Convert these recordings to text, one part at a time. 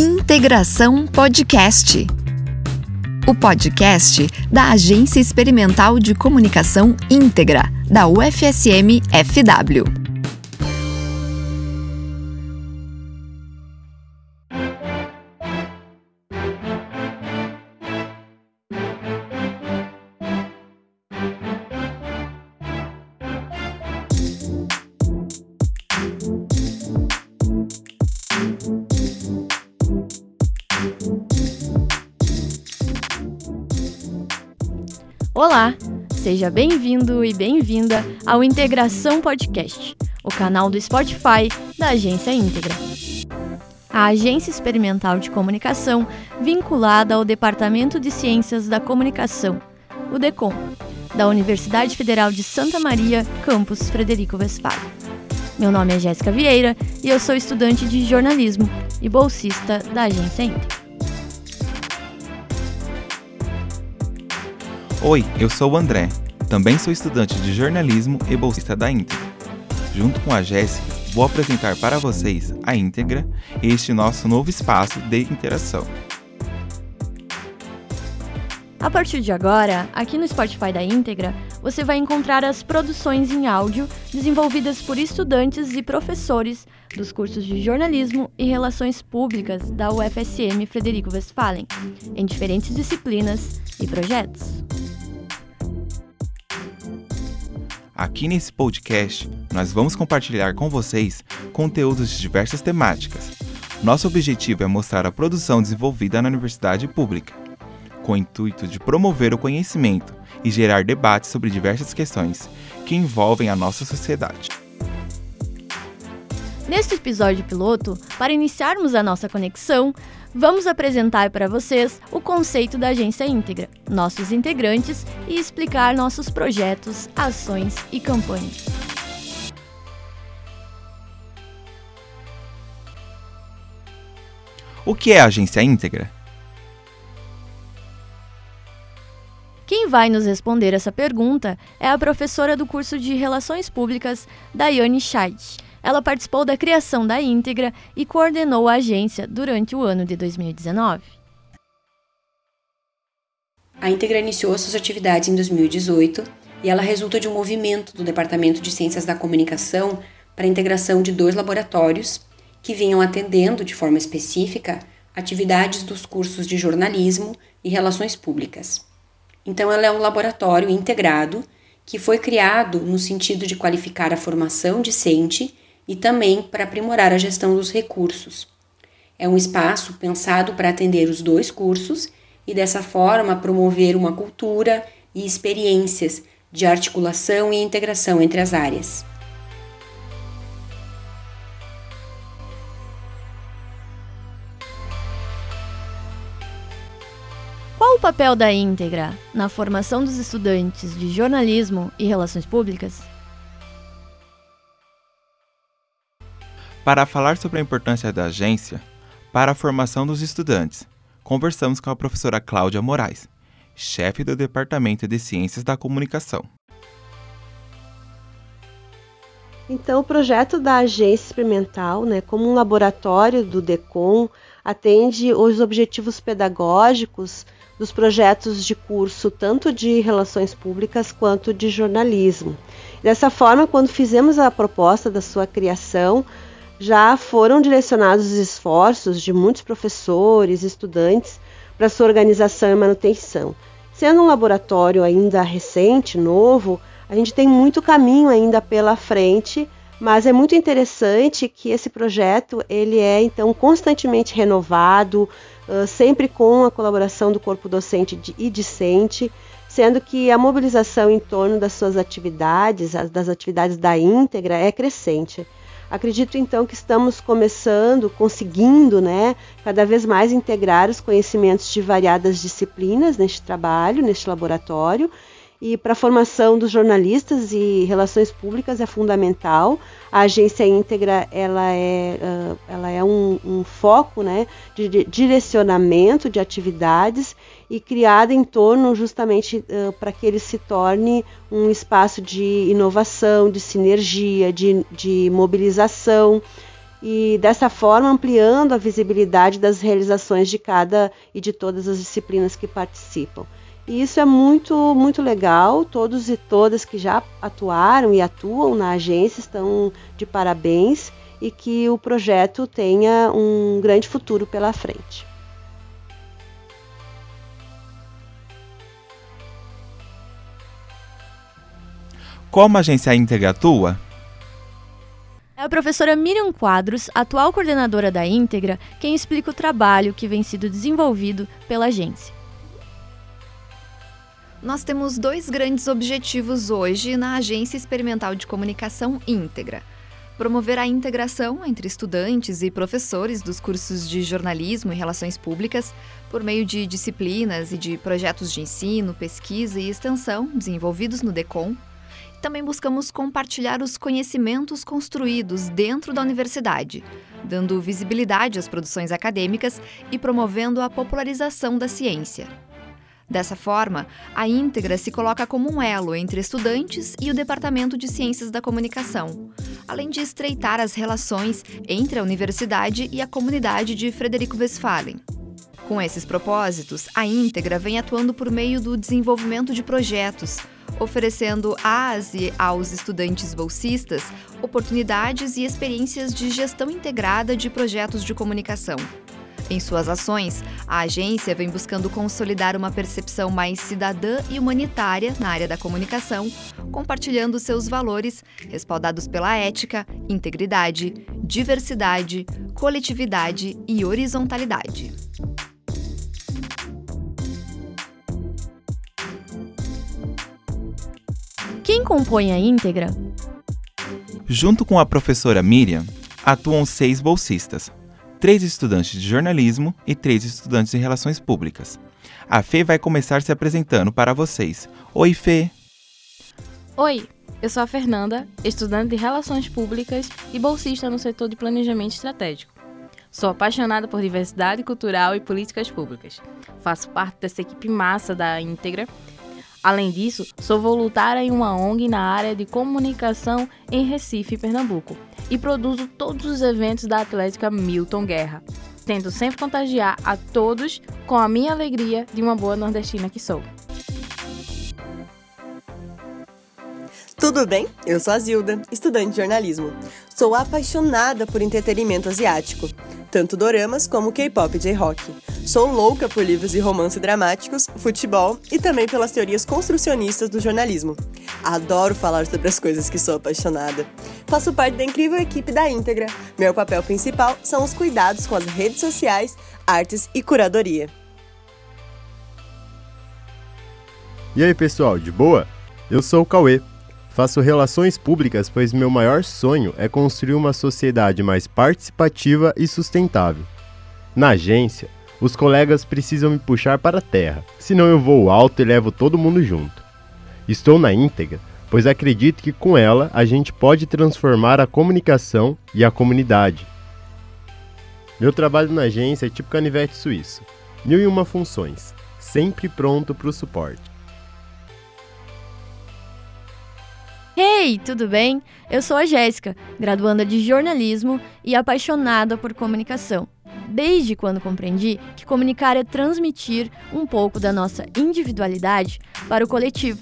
Integração Podcast. O podcast da Agência Experimental de Comunicação Íntegra, da UFSM FW. Olá, seja bem-vindo e bem-vinda ao Integração Podcast, o canal do Spotify da Agência Íntegra. A Agência Experimental de Comunicação, vinculada ao Departamento de Ciências da Comunicação, o DECOM, da Universidade Federal de Santa Maria, campus Frederico Westphalen. Meu nome é Jéssica Vieira e eu sou estudante de jornalismo e bolsista da Agência Íntegra. Oi, eu sou o André. Também sou estudante de jornalismo e bolsista da Íntegra. Junto com a Jéssica, vou apresentar para vocês a Íntegra, este nosso novo espaço de interação. A partir de agora, aqui no Spotify da Íntegra, você vai encontrar as produções em áudio desenvolvidas por estudantes e professores dos cursos de jornalismo e relações públicas da UFSM Frederico Westphalen, em diferentes disciplinas e projetos. Aqui nesse podcast, nós vamos compartilhar com vocês conteúdos de diversas temáticas. Nosso objetivo é mostrar a produção desenvolvida na universidade pública, com o intuito de promover o conhecimento e gerar debates sobre diversas questões que envolvem a nossa sociedade. Neste episódio piloto, para iniciarmos a nossa conexão, vamos apresentar para vocês o conceito da agência íntegra, nossos integrantes e explicar nossos projetos, ações e campanhas. O que é a agência íntegra? Quem vai nos responder essa pergunta é a professora do curso de Relações Públicas, Daiane Scheid ela participou da criação da íntegra e coordenou a agência durante o ano de 2019. A íntegra iniciou suas atividades em 2018 e ela resulta de um movimento do Departamento de Ciências da Comunicação para a integração de dois laboratórios que vinham atendendo de forma específica atividades dos cursos de jornalismo e relações públicas. Então, ela é um laboratório integrado que foi criado no sentido de qualificar a formação discente e também para aprimorar a gestão dos recursos. É um espaço pensado para atender os dois cursos e, dessa forma, promover uma cultura e experiências de articulação e integração entre as áreas. Qual o papel da íntegra na formação dos estudantes de jornalismo e relações públicas? Para falar sobre a importância da agência para a formação dos estudantes, conversamos com a professora Cláudia Moraes, chefe do Departamento de Ciências da Comunicação. Então, o projeto da agência experimental, né, como um laboratório do DECOM, atende os objetivos pedagógicos dos projetos de curso, tanto de relações públicas quanto de jornalismo. Dessa forma, quando fizemos a proposta da sua criação, já foram direcionados os esforços de muitos professores estudantes para sua organização e manutenção. Sendo um laboratório ainda recente, novo, a gente tem muito caminho ainda pela frente, mas é muito interessante que esse projeto ele é então constantemente renovado, uh, sempre com a colaboração do corpo docente e discente, sendo que a mobilização em torno das suas atividades, das atividades da íntegra, é crescente. Acredito então que estamos começando, conseguindo, né, cada vez mais integrar os conhecimentos de variadas disciplinas neste trabalho, neste laboratório. E para a formação dos jornalistas e relações públicas é fundamental. A agência íntegra ela é, ela é um, um foco né, de direcionamento de atividades e criada em torno justamente uh, para que ele se torne um espaço de inovação, de sinergia, de, de mobilização. e dessa forma ampliando a visibilidade das realizações de cada e de todas as disciplinas que participam. E isso é muito, muito legal. Todos e todas que já atuaram e atuam na agência estão de parabéns e que o projeto tenha um grande futuro pela frente. Como a agência íntegra atua? É a professora Miriam Quadros, atual coordenadora da Íntegra, quem explica o trabalho que vem sido desenvolvido pela agência. Nós temos dois grandes objetivos hoje na Agência Experimental de Comunicação Íntegra. Promover a integração entre estudantes e professores dos cursos de jornalismo e relações públicas por meio de disciplinas e de projetos de ensino, pesquisa e extensão desenvolvidos no DECOM também buscamos compartilhar os conhecimentos construídos dentro da universidade, dando visibilidade às produções acadêmicas e promovendo a popularização da ciência. Dessa forma, a íntegra se coloca como um elo entre estudantes e o Departamento de Ciências da Comunicação, além de estreitar as relações entre a universidade e a comunidade de Frederico Westphalen. Com esses propósitos, a íntegra vem atuando por meio do desenvolvimento de projetos, oferecendo às aos estudantes bolsistas oportunidades e experiências de gestão integrada de projetos de comunicação. Em suas ações, a agência vem buscando consolidar uma percepção mais cidadã e humanitária na área da comunicação, compartilhando seus valores, respaldados pela ética, integridade, diversidade, coletividade e horizontalidade. Quem compõe a íntegra? Junto com a professora Miriam, atuam seis bolsistas, três estudantes de jornalismo e três estudantes de relações públicas. A Fê vai começar se apresentando para vocês. Oi, Fê! Oi, eu sou a Fernanda, estudante de Relações Públicas e bolsista no setor de Planejamento Estratégico. Sou apaixonada por diversidade cultural e políticas públicas. Faço parte dessa equipe massa da Íntegra Além disso, sou voluntária em uma ONG na área de comunicação em Recife, Pernambuco, e produzo todos os eventos da Atlética Milton Guerra. Tento sempre contagiar a todos com a minha alegria de uma boa nordestina que sou. Tudo bem? Eu sou a Zilda, estudante de jornalismo. Sou apaixonada por entretenimento asiático, tanto doramas como K-pop e J-rock. Sou louca por livros de romance dramáticos, futebol e também pelas teorias construcionistas do jornalismo. Adoro falar sobre as coisas que sou apaixonada. Faço parte da incrível equipe da Íntegra. Meu papel principal são os cuidados com as redes sociais, artes e curadoria. E aí, pessoal, de boa? Eu sou o Cauê Faço relações públicas, pois meu maior sonho é construir uma sociedade mais participativa e sustentável. Na agência, os colegas precisam me puxar para a terra, senão eu vou alto e levo todo mundo junto. Estou na íntegra, pois acredito que com ela a gente pode transformar a comunicação e a comunidade. Meu trabalho na agência é tipo canivete suíço, mil e uma funções, sempre pronto para o suporte. Hey, tudo bem? Eu sou a Jéssica, graduanda de jornalismo e apaixonada por comunicação. Desde quando compreendi que comunicar é transmitir um pouco da nossa individualidade para o coletivo.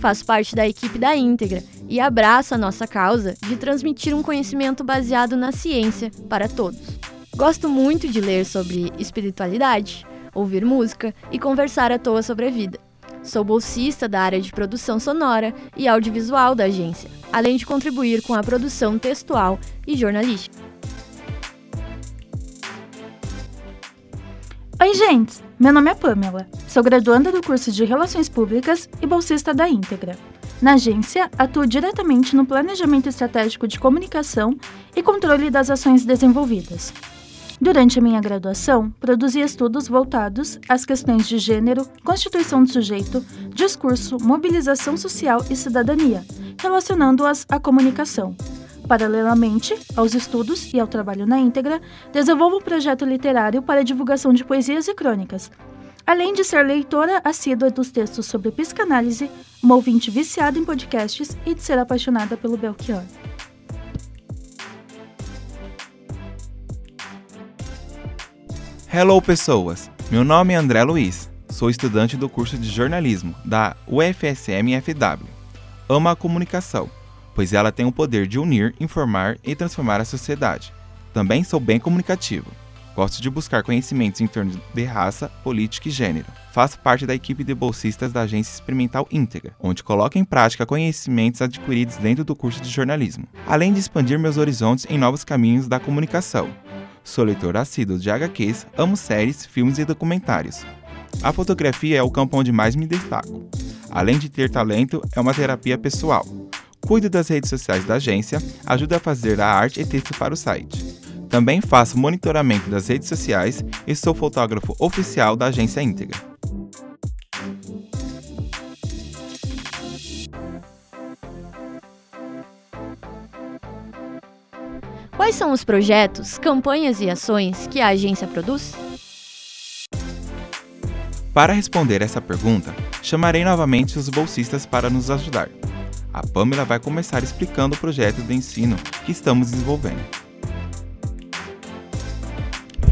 Faço parte da equipe da Íntegra e abraço a nossa causa de transmitir um conhecimento baseado na ciência para todos. Gosto muito de ler sobre espiritualidade, ouvir música e conversar à toa sobre a vida. Sou bolsista da área de produção sonora e audiovisual da agência, além de contribuir com a produção textual e jornalística. Oi, gente! Meu nome é Pamela. Sou graduanda do curso de Relações Públicas e bolsista da Íntegra. Na agência, atuo diretamente no planejamento estratégico de comunicação e controle das ações desenvolvidas, Durante a minha graduação, produzi estudos voltados às questões de gênero, constituição do sujeito, discurso, mobilização social e cidadania, relacionando-as à comunicação. Paralelamente aos estudos e ao trabalho na íntegra, desenvolvo um projeto literário para divulgação de poesias e crônicas, além de ser leitora assídua dos textos sobre psicanálise, uma ouvinte viciada em podcasts e de ser apaixonada pelo Belchior. Hello, pessoas! Meu nome é André Luiz, sou estudante do curso de jornalismo da UFSM-FW. Amo a comunicação, pois ela tem o poder de unir, informar e transformar a sociedade. Também sou bem comunicativo. Gosto de buscar conhecimentos em torno de raça, política e gênero. Faço parte da equipe de bolsistas da Agência Experimental Íntegra, onde coloco em prática conhecimentos adquiridos dentro do curso de jornalismo, além de expandir meus horizontes em novos caminhos da comunicação. Sou leitor assíduo de HQs, amo séries, filmes e documentários. A fotografia é o campo onde mais me destaco. Além de ter talento, é uma terapia pessoal. Cuido das redes sociais da agência, ajudo a fazer a arte e texto para o site. Também faço monitoramento das redes sociais e sou fotógrafo oficial da agência íntegra. Quais são os projetos, campanhas e ações que a agência produz? Para responder essa pergunta, chamarei novamente os bolsistas para nos ajudar. A Pamela vai começar explicando o projeto de ensino que estamos desenvolvendo.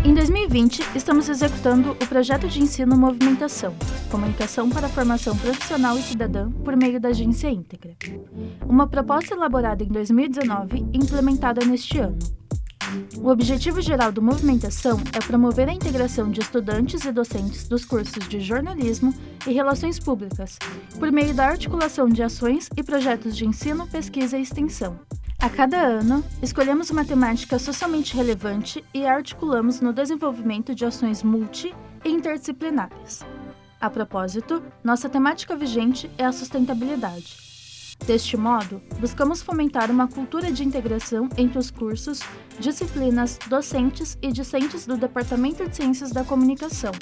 Em 2020, estamos executando o projeto de ensino Movimentação, Comunicação para a Formação Profissional e Cidadã por meio da Agência Íntegra. Uma proposta elaborada em 2019 e implementada neste ano. O objetivo geral do Movimentação é promover a integração de estudantes e docentes dos cursos de jornalismo e relações públicas, por meio da articulação de ações e projetos de ensino, pesquisa e extensão, a cada ano, escolhemos uma temática socialmente relevante e a articulamos no desenvolvimento de ações multi e interdisciplinares. A propósito, nossa temática vigente é a sustentabilidade. Deste modo, buscamos fomentar uma cultura de integração entre os cursos, disciplinas, docentes e discentes do Departamento de Ciências da Comunicação,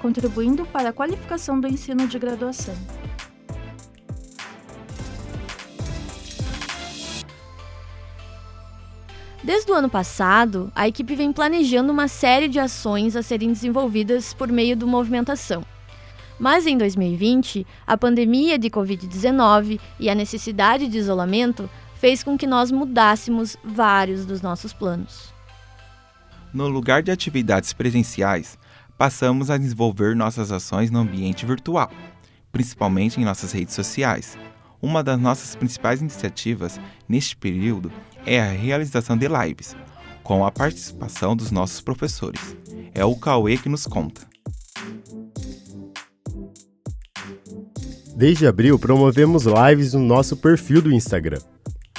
contribuindo para a qualificação do ensino de graduação. Desde o ano passado, a equipe vem planejando uma série de ações a serem desenvolvidas por meio do Movimentação. Mas em 2020, a pandemia de Covid-19 e a necessidade de isolamento fez com que nós mudássemos vários dos nossos planos. No lugar de atividades presenciais, passamos a desenvolver nossas ações no ambiente virtual, principalmente em nossas redes sociais. Uma das nossas principais iniciativas neste período é a realização de lives, com a participação dos nossos professores. É o Cauê que nos conta. Desde abril, promovemos lives no nosso perfil do Instagram.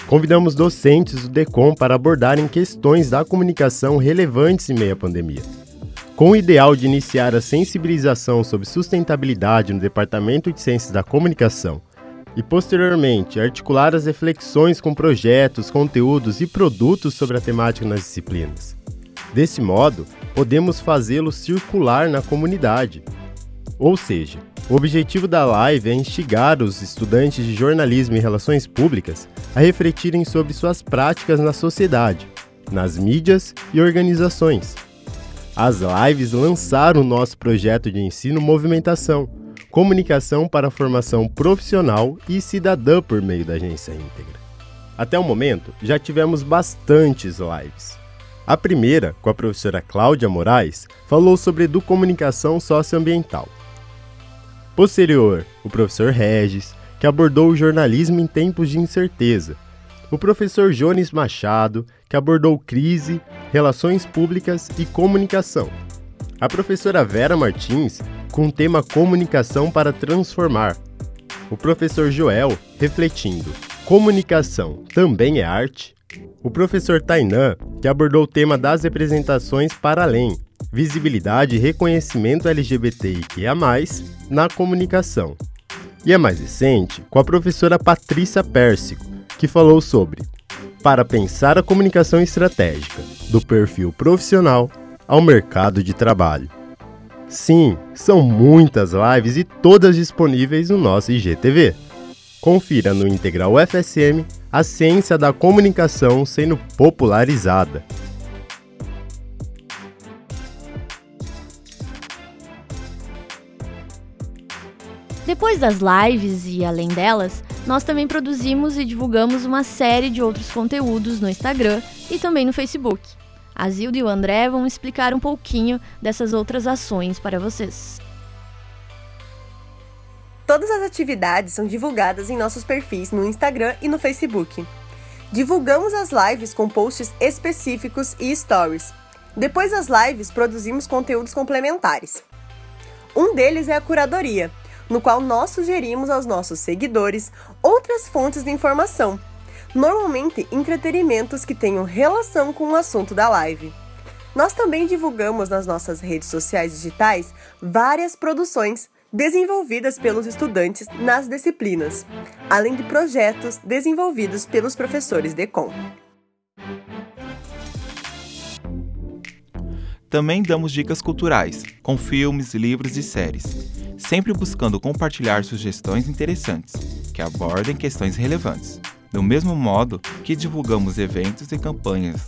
Convidamos docentes do DECOM para abordarem questões da comunicação relevantes em meio à pandemia. Com o ideal de iniciar a sensibilização sobre sustentabilidade no Departamento de Ciências da Comunicação e, posteriormente, articular as reflexões com projetos, conteúdos e produtos sobre a temática nas disciplinas. Desse modo, podemos fazê-lo circular na comunidade. Ou seja, o objetivo da live é instigar os estudantes de jornalismo e relações públicas a refletirem sobre suas práticas na sociedade, nas mídias e organizações. As lives lançaram o nosso projeto de ensino Movimentação comunicação para a formação profissional e cidadã por meio da agência íntegra. Até o momento, já tivemos bastantes lives. A primeira, com a professora Cláudia Moraes, falou sobre educomunicação socioambiental. Posterior, o professor Regis, que abordou o jornalismo em tempos de incerteza. O professor Jones Machado, que abordou crise, relações públicas e comunicação. A professora Vera Martins, com o tema Comunicação para Transformar. O professor Joel, refletindo: Comunicação também é arte? O professor Tainan, que abordou o tema das representações para além, visibilidade e reconhecimento LGBTIQIA+, na comunicação. E a mais recente, com a professora Patrícia Pérsico, que falou sobre para pensar a comunicação estratégica, do perfil profissional ao mercado de trabalho. Sim, são muitas lives e todas disponíveis no nosso IGTV. Confira no Integral UFSM a ciência da comunicação sendo popularizada. Depois das lives e além delas, nós também produzimos e divulgamos uma série de outros conteúdos no Instagram e também no Facebook. A Zilda e o André vão explicar um pouquinho dessas outras ações para vocês. Todas as atividades são divulgadas em nossos perfis no Instagram e no Facebook. Divulgamos as lives com posts específicos e stories. Depois das lives, produzimos conteúdos complementares. Um deles é a curadoria, no qual nós sugerimos aos nossos seguidores outras fontes de informação, normalmente entretenimentos que tenham relação com o assunto da live. Nós também divulgamos nas nossas redes sociais digitais várias produções desenvolvidas pelos estudantes nas disciplinas, além de projetos desenvolvidos pelos professores de Com. Também damos dicas culturais, com filmes, livros e séries, sempre buscando compartilhar sugestões interessantes, que abordem questões relevantes. Do mesmo modo que divulgamos eventos e campanhas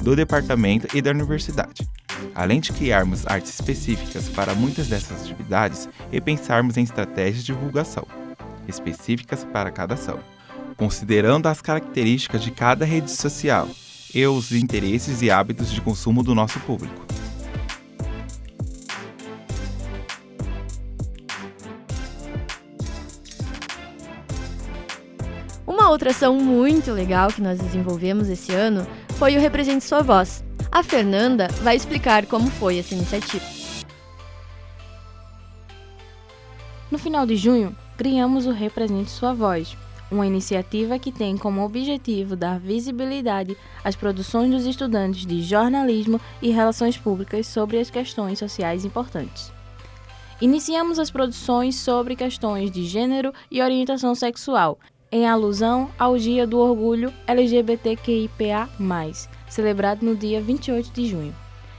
do departamento e da universidade, além de criarmos artes específicas para muitas dessas atividades e pensarmos em estratégias de divulgação específicas para cada ação, considerando as características de cada rede social e os interesses e hábitos de consumo do nosso público. Uma outra ação muito legal que nós desenvolvemos esse ano foi o Represente Sua Voz. A Fernanda vai explicar como foi essa iniciativa. No final de junho, criamos o Represente Sua Voz, uma iniciativa que tem como objetivo dar visibilidade às produções dos estudantes de jornalismo e relações públicas sobre as questões sociais importantes. Iniciamos as produções sobre questões de gênero e orientação sexual, em alusão ao Dia do Orgulho LGBTQIPA+, celebrado no dia 28 de junho.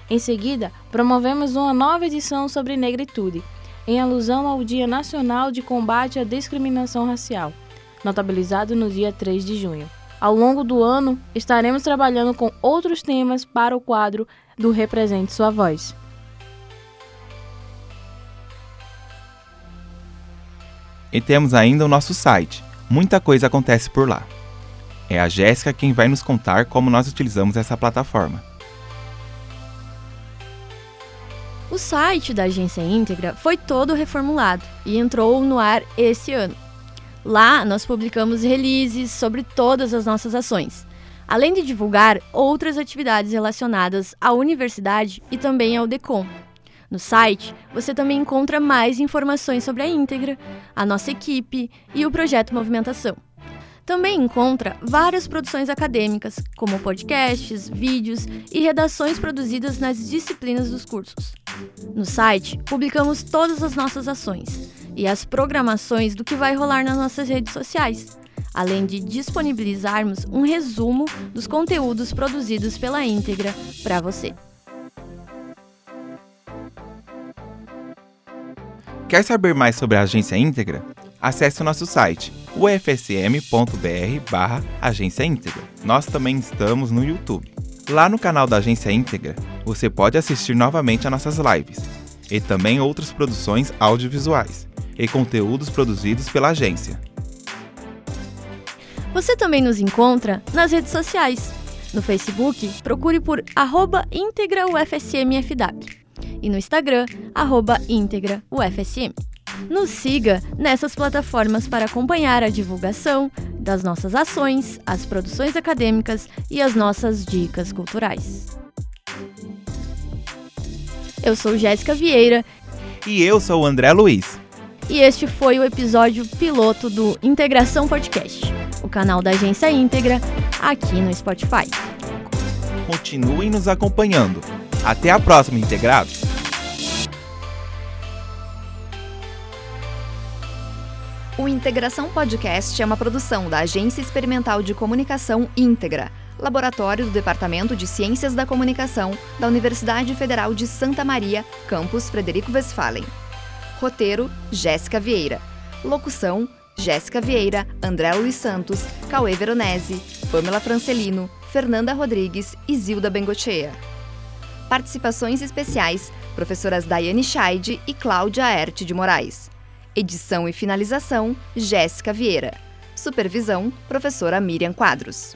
Em seguida, promovemos uma nova edição sobre negritude, em alusão ao Dia Nacional de Combate à Discriminação Racial, notabilizado no dia 3 de junho. Ao longo do ano, estaremos trabalhando com outros temas para o quadro do Represente Sua Voz. E temos ainda o nosso site, muita coisa acontece por lá. É a Jéssica quem vai nos contar como nós utilizamos essa plataforma. O site da Agência Íntegra foi todo reformulado e entrou no ar esse ano. Lá nós publicamos releases sobre todas as nossas ações, além de divulgar outras atividades relacionadas à universidade e também ao DECOM. No site, você também encontra mais informações sobre a íntegra, a nossa equipe e o projeto Movimentação. Também encontra várias produções acadêmicas, como podcasts, vídeos e redações produzidas nas disciplinas dos cursos. No site, publicamos todas as nossas ações e as programações do que vai rolar nas nossas redes sociais, além de disponibilizarmos um resumo dos conteúdos produzidos pela íntegra para você. Quer saber mais sobre a Agência Íntegra? Acesse o nosso site ufsm.br barra Agência Íntegra. Nós também estamos no YouTube. Lá no canal da Agência Íntegra, você pode assistir novamente a nossas lives e também outras produções audiovisuais e conteúdos produzidos pela agência. Você também nos encontra nas redes sociais. No Facebook, procure por arroba íntegraufsmfw e no Instagram, arroba íntegra UFSM. Nos siga nessas plataformas para acompanhar a divulgação das nossas ações, as produções acadêmicas e as nossas dicas culturais. Eu sou Jéssica Vieira. E eu sou o André Luiz. E este foi o episódio piloto do Integração Podcast, o canal da Agência Íntegra, aqui no Spotify. Continuem nos acompanhando. Até a próxima, integrados! O Integração Podcast é uma produção da Agência Experimental de Comunicação Íntegra, laboratório do Departamento de Ciências da Comunicação da Universidade Federal de Santa Maria, campus Frederico Westphalen. Roteiro: Jéssica Vieira. Locução: Jéssica Vieira, André Luiz Santos, Cauê Veronese, Pamela Francelino, Fernanda Rodrigues e Zilda Bengochea. Participações especiais: professoras Daiane Scheid e Cláudia Aerte de Moraes. Edição e finalização: Jéssica Vieira. Supervisão: professora Miriam Quadros.